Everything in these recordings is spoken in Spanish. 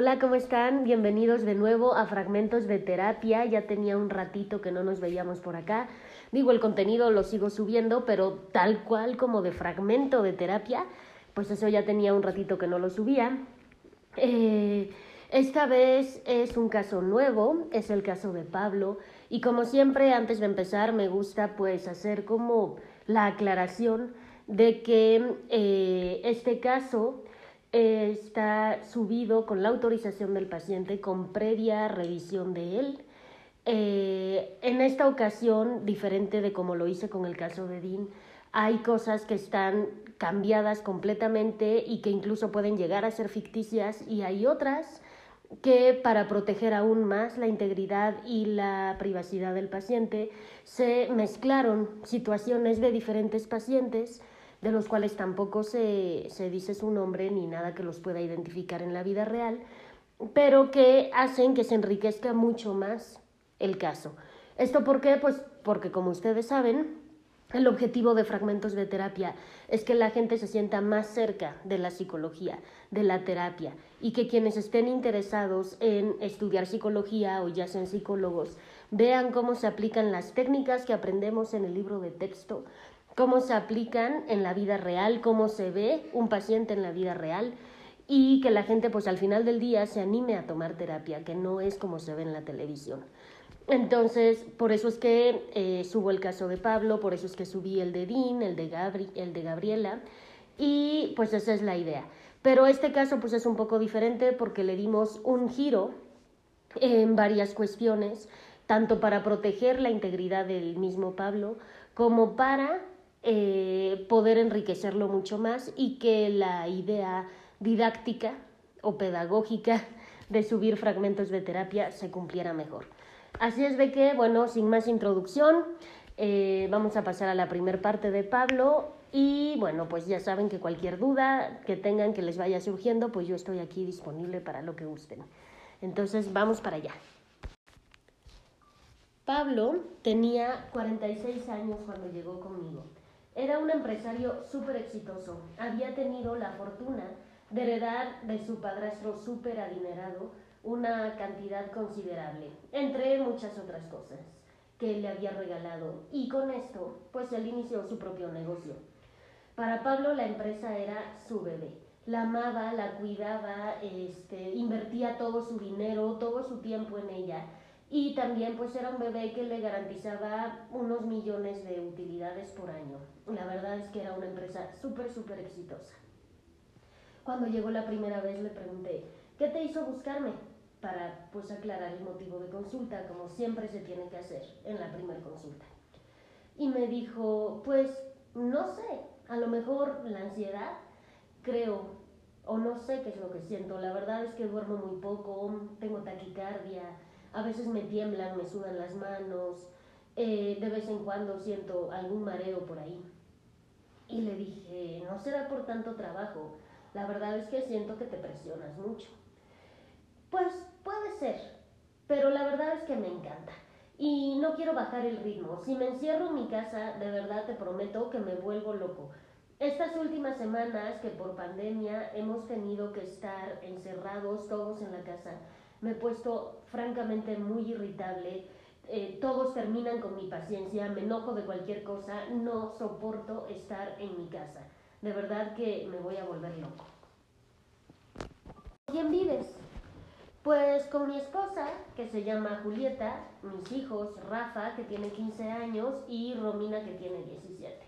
Hola, ¿cómo están? Bienvenidos de nuevo a Fragmentos de Terapia. Ya tenía un ratito que no nos veíamos por acá. Digo, el contenido lo sigo subiendo, pero tal cual como de fragmento de terapia, pues eso ya tenía un ratito que no lo subía. Eh, esta vez es un caso nuevo, es el caso de Pablo. Y como siempre, antes de empezar, me gusta pues hacer como la aclaración de que eh, este caso está subido con la autorización del paciente con previa revisión de él. Eh, en esta ocasión, diferente de como lo hice con el caso de Dean, hay cosas que están cambiadas completamente y que incluso pueden llegar a ser ficticias y hay otras que para proteger aún más la integridad y la privacidad del paciente se mezclaron situaciones de diferentes pacientes de los cuales tampoco se, se dice su nombre ni nada que los pueda identificar en la vida real, pero que hacen que se enriquezca mucho más el caso. ¿Esto por qué? Pues porque como ustedes saben, el objetivo de fragmentos de terapia es que la gente se sienta más cerca de la psicología, de la terapia, y que quienes estén interesados en estudiar psicología o ya sean psicólogos, vean cómo se aplican las técnicas que aprendemos en el libro de texto, cómo se aplican en la vida real, cómo se ve un paciente en la vida real y que la gente pues al final del día se anime a tomar terapia, que no es como se ve en la televisión. Entonces, por eso es que eh, subo el caso de Pablo, por eso es que subí el de Dean, el de, Gabri, el de Gabriela, y pues esa es la idea. Pero este caso pues es un poco diferente porque le dimos un giro en varias cuestiones, tanto para proteger la integridad del mismo Pablo como para eh, poder enriquecerlo mucho más y que la idea didáctica o pedagógica de subir fragmentos de terapia se cumpliera mejor. Así es de que, bueno, sin más introducción, eh, vamos a pasar a la primera parte de Pablo y bueno, pues ya saben que cualquier duda que tengan que les vaya surgiendo, pues yo estoy aquí disponible para lo que gusten. Entonces, vamos para allá. Pablo tenía 46 años cuando llegó conmigo. Era un empresario súper exitoso. Había tenido la fortuna de heredar de su padrastro súper adinerado una cantidad considerable, entre muchas otras cosas que le había regalado. Y con esto, pues él inició su propio negocio. Para Pablo la empresa era su bebé. La amaba, la cuidaba, este, invertía todo su dinero, todo su tiempo en ella y también pues era un bebé que le garantizaba unos millones de utilidades por año. La verdad es que era una empresa súper, súper exitosa. Cuando llegó la primera vez le pregunté, ¿qué te hizo buscarme? Para pues aclarar el motivo de consulta, como siempre se tiene que hacer en la primera consulta. Y me dijo, pues no sé, a lo mejor la ansiedad, creo, o no sé qué es lo que siento. La verdad es que duermo muy poco, tengo taquicardia, a veces me tiemblan, me sudan las manos, eh, de vez en cuando siento algún mareo por ahí. Y le dije, no será por tanto trabajo, la verdad es que siento que te presionas mucho. Pues puede ser, pero la verdad es que me encanta. Y no quiero bajar el ritmo. Si me encierro en mi casa, de verdad te prometo que me vuelvo loco. Estas últimas semanas que por pandemia hemos tenido que estar encerrados todos en la casa, me he puesto francamente muy irritable. Eh, todos terminan con mi paciencia, me enojo de cualquier cosa, no soporto estar en mi casa. De verdad que me voy a volver loco. ¿Quién vives? Pues con mi esposa, que se llama Julieta, mis hijos, Rafa, que tiene 15 años, y Romina, que tiene 17.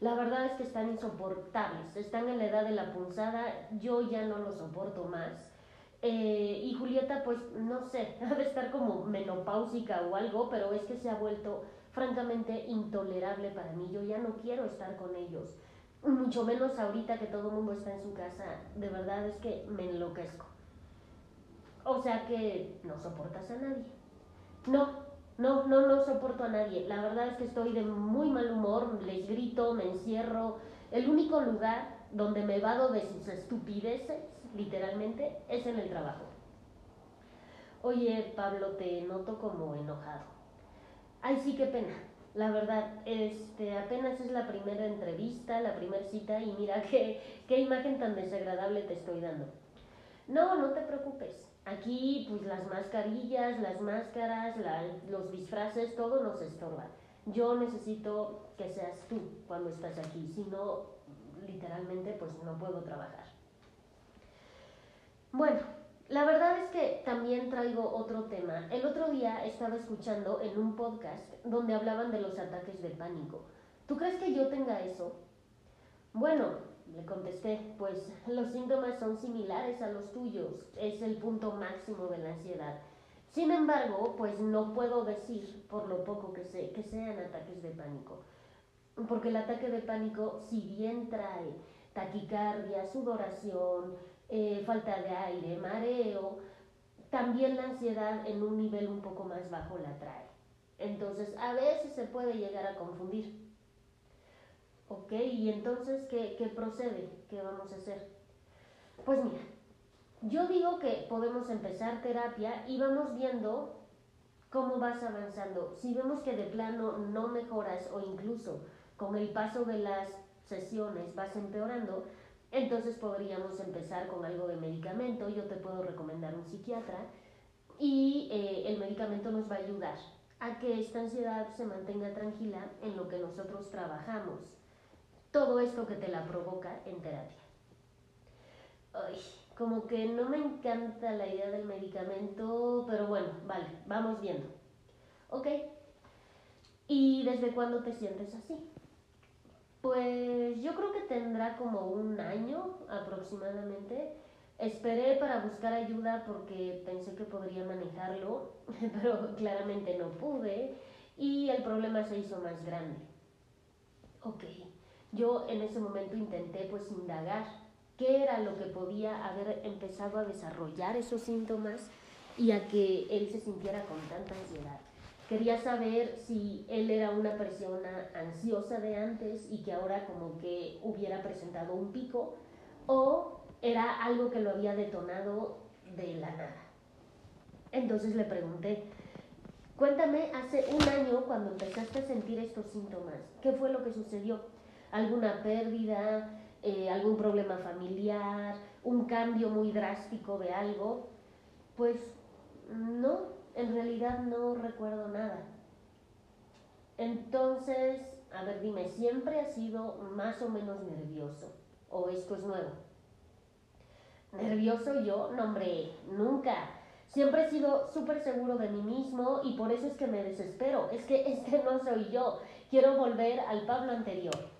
La verdad es que están insoportables, están en la edad de la punzada, yo ya no lo soporto más. Eh, y Julieta, pues no sé, debe estar como menopáusica o algo, pero es que se ha vuelto francamente intolerable para mí. Yo ya no quiero estar con ellos, mucho menos ahorita que todo el mundo está en su casa. De verdad es que me enloquezco. O sea que no soportas a nadie. No, no, no, no soporto a nadie. La verdad es que estoy de muy mal humor, les grito, me encierro. El único lugar donde me vado de sus estupideces literalmente, es en el trabajo. Oye, Pablo, te noto como enojado. Ay, sí, qué pena. La verdad, este, apenas es la primera entrevista, la primera cita y mira qué, qué imagen tan desagradable te estoy dando. no, no te preocupes. Aquí, pues las mascarillas, las máscaras, los disfraces, todo nos estorba. Yo necesito que seas tú cuando estás aquí, si no, literalmente, pues no puedo trabajar. Bueno, la verdad es que también traigo otro tema. El otro día estaba escuchando en un podcast donde hablaban de los ataques de pánico. ¿Tú crees que yo tenga eso? Bueno, le contesté, pues los síntomas son similares a los tuyos, es el punto máximo de la ansiedad. Sin embargo, pues no puedo decir, por lo poco que sé, que sean ataques de pánico. Porque el ataque de pánico, si bien trae taquicardia, sudoración, eh, falta de aire, mareo, también la ansiedad en un nivel un poco más bajo la trae. Entonces, a veces se puede llegar a confundir. ¿Ok? ¿Y entonces qué, qué procede? ¿Qué vamos a hacer? Pues mira, yo digo que podemos empezar terapia y vamos viendo cómo vas avanzando. Si vemos que de plano no mejoras o incluso con el paso de las sesiones vas empeorando, entonces podríamos empezar con algo de medicamento. Yo te puedo recomendar un psiquiatra y eh, el medicamento nos va a ayudar a que esta ansiedad se mantenga tranquila en lo que nosotros trabajamos todo esto que te la provoca en terapia. Ay, como que no me encanta la idea del medicamento, pero bueno, vale, vamos viendo. ¿Ok? ¿Y desde cuándo te sientes así? Pues yo creo que tendrá como un año aproximadamente. Esperé para buscar ayuda porque pensé que podría manejarlo, pero claramente no pude y el problema se hizo más grande. Ok. Yo en ese momento intenté pues indagar qué era lo que podía haber empezado a desarrollar esos síntomas y a que él se sintiera con tanta ansiedad. Quería saber si él era una persona ansiosa de antes y que ahora como que hubiera presentado un pico o era algo que lo había detonado de la nada. Entonces le pregunté, cuéntame, hace un año cuando empezaste a sentir estos síntomas, ¿qué fue lo que sucedió? alguna pérdida, eh, algún problema familiar, un cambio muy drástico de algo, pues no, en realidad no recuerdo nada. Entonces, a ver, dime, ¿siempre has sido más o menos nervioso? ¿O esto es nuevo? ¿Nervioso yo? No, hombre, nunca. Siempre he sido súper seguro de mí mismo y por eso es que me desespero. Es que este no soy yo. Quiero volver al Pablo anterior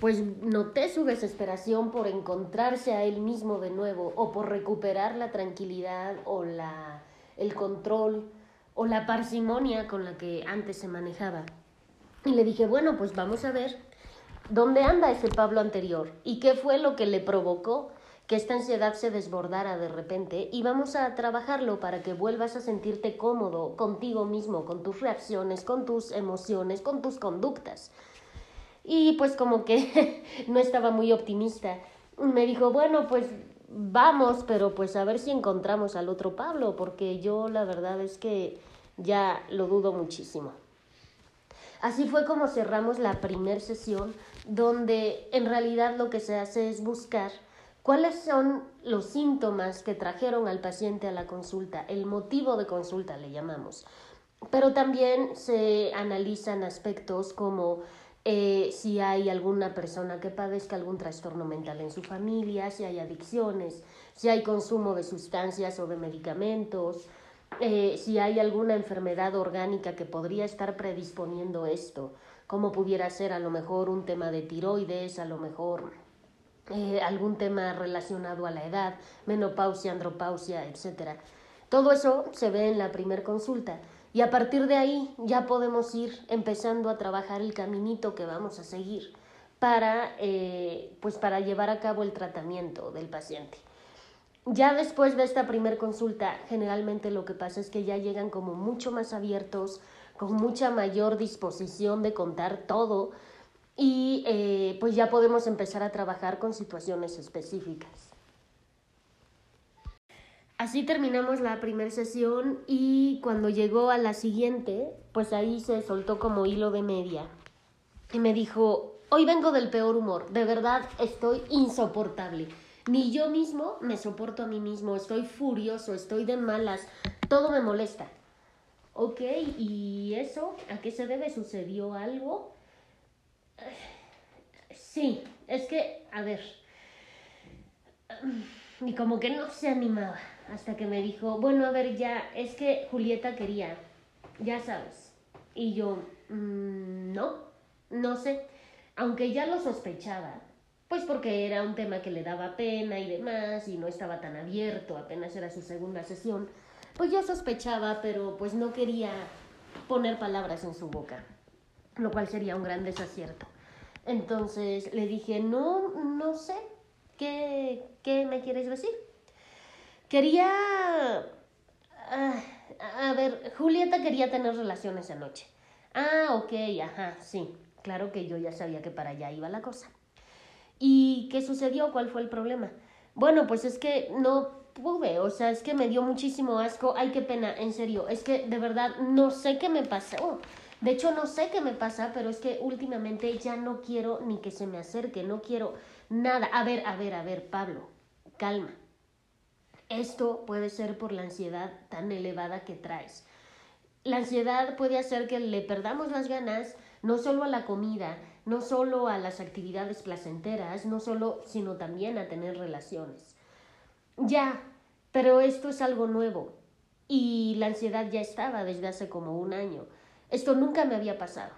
pues noté su desesperación por encontrarse a él mismo de nuevo o por recuperar la tranquilidad o la, el control o la parsimonia con la que antes se manejaba. Y le dije, bueno, pues vamos a ver dónde anda ese Pablo anterior y qué fue lo que le provocó que esta ansiedad se desbordara de repente y vamos a trabajarlo para que vuelvas a sentirte cómodo contigo mismo, con tus reacciones, con tus emociones, con tus conductas. Y pues como que no estaba muy optimista. Me dijo, bueno, pues vamos, pero pues a ver si encontramos al otro Pablo, porque yo la verdad es que ya lo dudo muchísimo. Así fue como cerramos la primera sesión, donde en realidad lo que se hace es buscar cuáles son los síntomas que trajeron al paciente a la consulta, el motivo de consulta le llamamos. Pero también se analizan aspectos como eh, si hay alguna persona que padezca algún trastorno mental en su familia, si hay adicciones, si hay consumo de sustancias o de medicamentos, eh, si hay alguna enfermedad orgánica que podría estar predisponiendo esto, como pudiera ser a lo mejor un tema de tiroides, a lo mejor eh, algún tema relacionado a la edad, menopausia, andropausia, etc. Todo eso se ve en la primer consulta. Y a partir de ahí ya podemos ir empezando a trabajar el caminito que vamos a seguir para, eh, pues para llevar a cabo el tratamiento del paciente. Ya después de esta primer consulta, generalmente lo que pasa es que ya llegan como mucho más abiertos, con mucha mayor disposición de contar todo y eh, pues ya podemos empezar a trabajar con situaciones específicas. Así terminamos la primera sesión y cuando llegó a la siguiente, pues ahí se soltó como hilo de media. Y me dijo, hoy vengo del peor humor, de verdad estoy insoportable. Ni yo mismo me soporto a mí mismo, estoy furioso, estoy de malas, todo me molesta. Ok, ¿y eso a qué se debe? ¿Sucedió algo? Sí, es que, a ver, y como que no se animaba hasta que me dijo, bueno, a ver, ya, es que Julieta quería, ya sabes. Y yo, mm, no, no sé, aunque ya lo sospechaba, pues porque era un tema que le daba pena y demás, y no estaba tan abierto, apenas era su segunda sesión, pues yo sospechaba, pero pues no quería poner palabras en su boca, lo cual sería un gran desacierto. Entonces le dije, no, no sé, ¿qué, qué me quieres decir? Quería... Ah, a ver, Julieta quería tener relaciones anoche. Ah, ok, ajá, sí. Claro que yo ya sabía que para allá iba la cosa. ¿Y qué sucedió? ¿Cuál fue el problema? Bueno, pues es que no pude, o sea, es que me dio muchísimo asco. Ay, qué pena, en serio, es que de verdad no sé qué me pasó. De hecho, no sé qué me pasa, pero es que últimamente ya no quiero ni que se me acerque, no quiero nada. A ver, a ver, a ver, Pablo, calma. Esto puede ser por la ansiedad tan elevada que traes. La ansiedad puede hacer que le perdamos las ganas no solo a la comida, no solo a las actividades placenteras, no solo, sino también a tener relaciones. Ya, pero esto es algo nuevo y la ansiedad ya estaba desde hace como un año. Esto nunca me había pasado.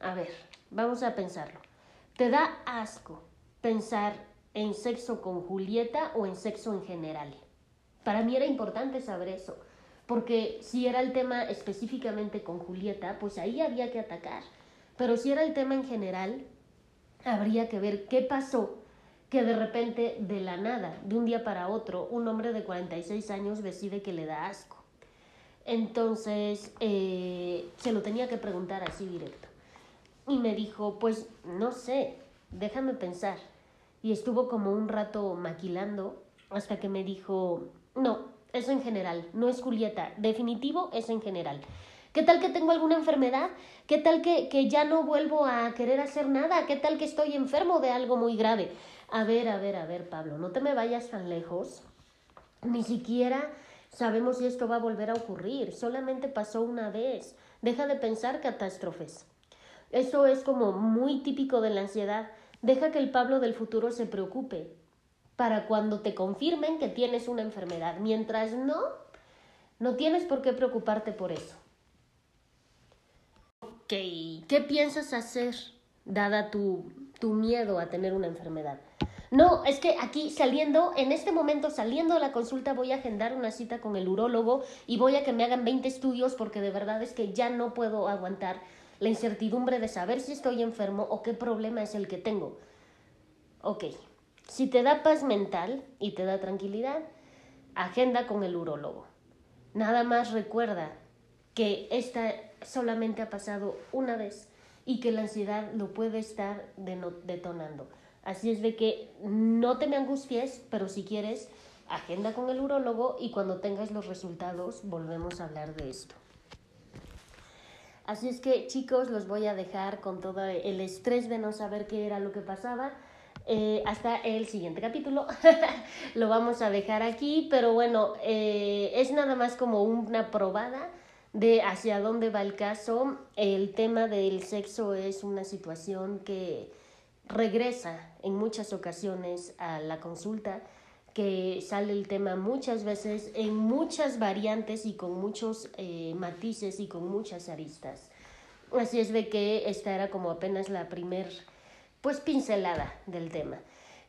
A ver, vamos a pensarlo. ¿Te da asco pensar en sexo con Julieta o en sexo en general? Para mí era importante saber eso, porque si era el tema específicamente con Julieta, pues ahí había que atacar. Pero si era el tema en general, habría que ver qué pasó que de repente, de la nada, de un día para otro, un hombre de 46 años decide que le da asco. Entonces, eh, se lo tenía que preguntar así directo. Y me dijo, pues no sé, déjame pensar. Y estuvo como un rato maquilando hasta que me dijo, no, eso en general, no es Julieta, definitivo es en general. ¿Qué tal que tengo alguna enfermedad? ¿Qué tal que, que ya no vuelvo a querer hacer nada? ¿Qué tal que estoy enfermo de algo muy grave? A ver, a ver, a ver, Pablo, no te me vayas tan lejos. Ni siquiera Sabemos si esto va a volver a ocurrir. Solamente pasó una vez. Deja de pensar catástrofes. Eso es como muy típico de la ansiedad. Deja que el Pablo del futuro se preocupe para cuando te confirmen que tienes una enfermedad. Mientras no, no tienes por qué preocuparte por eso. Ok, ¿qué piensas hacer dada tu, tu miedo a tener una enfermedad? No, es que aquí saliendo, en este momento saliendo de la consulta voy a agendar una cita con el urólogo y voy a que me hagan 20 estudios porque de verdad es que ya no puedo aguantar la incertidumbre de saber si estoy enfermo o qué problema es el que tengo. Ok, si te da paz mental y te da tranquilidad, agenda con el urólogo. Nada más recuerda que esta solamente ha pasado una vez y que la ansiedad lo puede estar detonando. Así es de que no te me angusties, pero si quieres, agenda con el urólogo y cuando tengas los resultados volvemos a hablar de esto. Así es que chicos, los voy a dejar con todo el estrés de no saber qué era lo que pasaba. Eh, hasta el siguiente capítulo. lo vamos a dejar aquí, pero bueno, eh, es nada más como una probada de hacia dónde va el caso. El tema del sexo es una situación que regresa en muchas ocasiones a la consulta, que sale el tema muchas veces en muchas variantes y con muchos eh, matices y con muchas aristas. Así es de que esta era como apenas la primer pues pincelada del tema.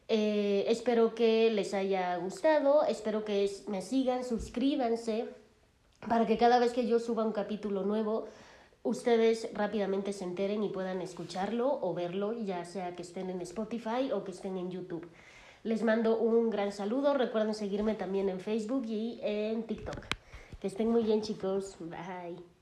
Eh, espero que les haya gustado, espero que me sigan, suscríbanse para que cada vez que yo suba un capítulo nuevo ustedes rápidamente se enteren y puedan escucharlo o verlo, ya sea que estén en Spotify o que estén en YouTube. Les mando un gran saludo, recuerden seguirme también en Facebook y en TikTok. Que estén muy bien chicos, bye.